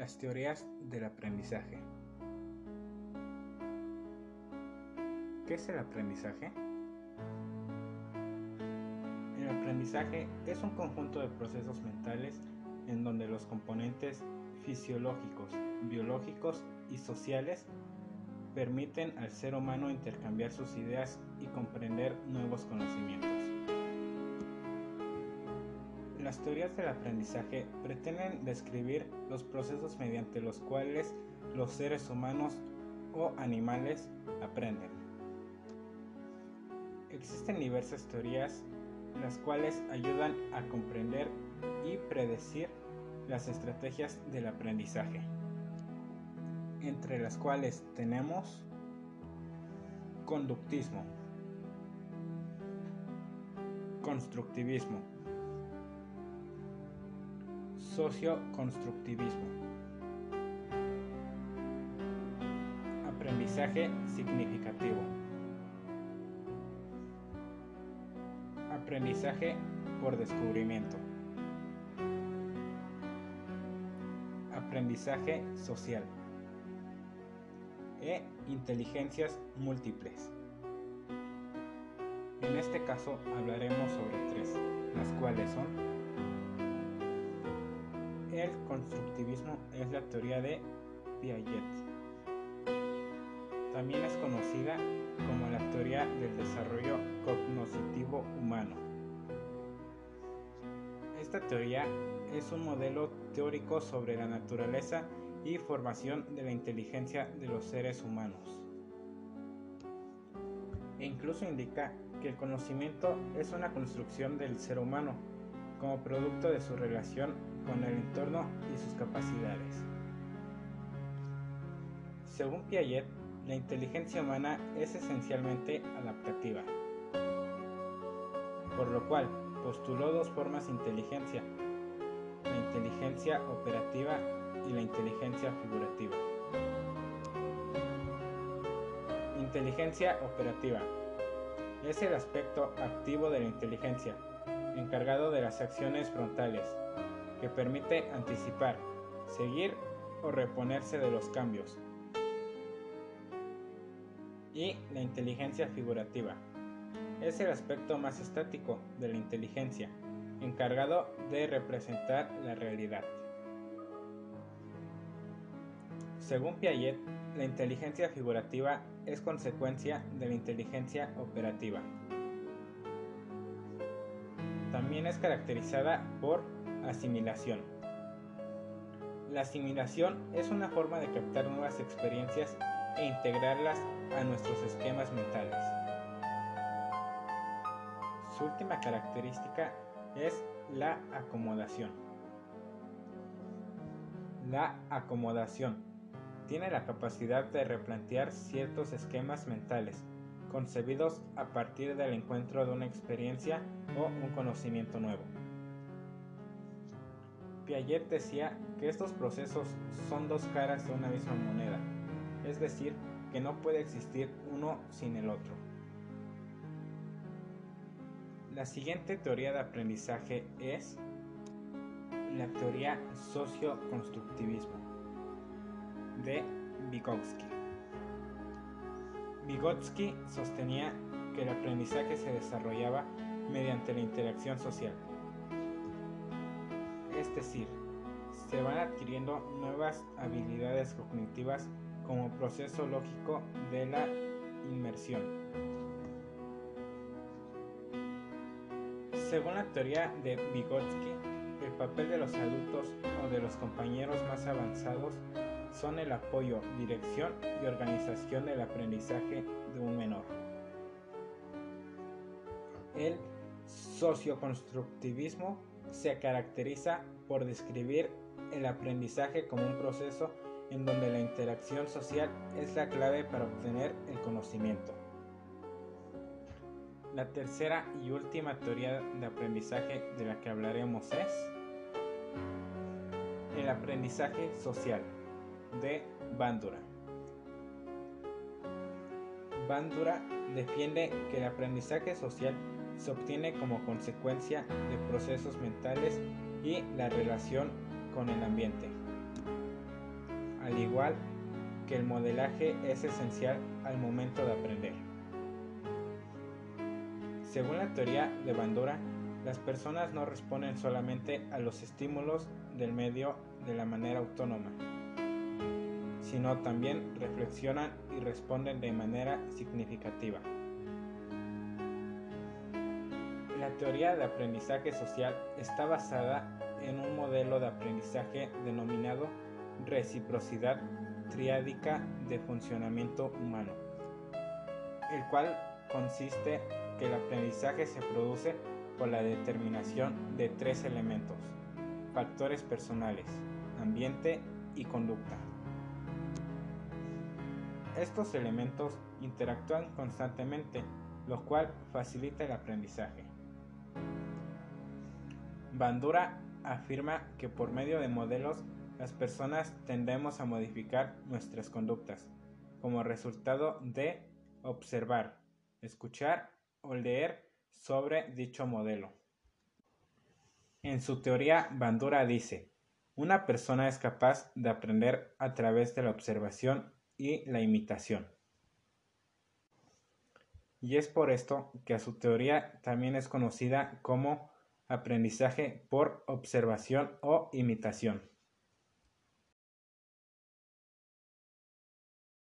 Las teorías del aprendizaje. ¿Qué es el aprendizaje? El aprendizaje es un conjunto de procesos mentales en donde los componentes fisiológicos, biológicos y sociales permiten al ser humano intercambiar sus ideas y comprender nuevos conocimientos. Las teorías del aprendizaje pretenden describir los procesos mediante los cuales los seres humanos o animales aprenden. Existen diversas teorías las cuales ayudan a comprender y predecir las estrategias del aprendizaje, entre las cuales tenemos conductismo, constructivismo, Socio-constructivismo. Aprendizaje significativo. Aprendizaje por descubrimiento. Aprendizaje social. E inteligencias múltiples. En este caso hablaremos sobre tres, las cuales son el constructivismo es la teoría de Piaget. También es conocida como la teoría del desarrollo cognoscitivo humano. Esta teoría es un modelo teórico sobre la naturaleza y formación de la inteligencia de los seres humanos. E incluso indica que el conocimiento es una construcción del ser humano como producto de su relación con el entorno y sus capacidades. Según Piaget, la inteligencia humana es esencialmente adaptativa, por lo cual postuló dos formas de inteligencia, la inteligencia operativa y la inteligencia figurativa. Inteligencia operativa es el aspecto activo de la inteligencia, encargado de las acciones frontales, que permite anticipar, seguir o reponerse de los cambios. Y la inteligencia figurativa. Es el aspecto más estático de la inteligencia, encargado de representar la realidad. Según Piaget, la inteligencia figurativa es consecuencia de la inteligencia operativa. También es caracterizada por Asimilación. La asimilación es una forma de captar nuevas experiencias e integrarlas a nuestros esquemas mentales. Su última característica es la acomodación. La acomodación tiene la capacidad de replantear ciertos esquemas mentales concebidos a partir del encuentro de una experiencia o un conocimiento nuevo. Piaget decía que estos procesos son dos caras de una misma moneda, es decir, que no puede existir uno sin el otro. La siguiente teoría de aprendizaje es la teoría socio-constructivismo de Vygotsky. Vygotsky sostenía que el aprendizaje se desarrollaba mediante la interacción social es decir, se van adquiriendo nuevas habilidades cognitivas como proceso lógico de la inmersión. Según la teoría de Vygotsky, el papel de los adultos o de los compañeros más avanzados son el apoyo, dirección y organización del aprendizaje de un menor. El socioconstructivismo se caracteriza por describir el aprendizaje como un proceso en donde la interacción social es la clave para obtener el conocimiento. La tercera y última teoría de aprendizaje de la que hablaremos es el aprendizaje social de Bandura. Bandura defiende que el aprendizaje social se obtiene como consecuencia de procesos mentales y la relación con el ambiente. al igual que el modelaje es esencial al momento de aprender. Según la teoría de Bandura, las personas no responden solamente a los estímulos del medio de la manera autónoma, sino también reflexionan y responden de manera significativa. La teoría de aprendizaje social está basada en un modelo de aprendizaje denominado reciprocidad triádica de funcionamiento humano, el cual consiste que el aprendizaje se produce por la determinación de tres elementos, factores personales, ambiente y conducta. Estos elementos interactúan constantemente, lo cual facilita el aprendizaje. Bandura afirma que por medio de modelos las personas tendemos a modificar nuestras conductas como resultado de observar, escuchar o leer sobre dicho modelo. En su teoría, Bandura dice, una persona es capaz de aprender a través de la observación y la imitación. Y es por esto que a su teoría también es conocida como aprendizaje por observación o imitación.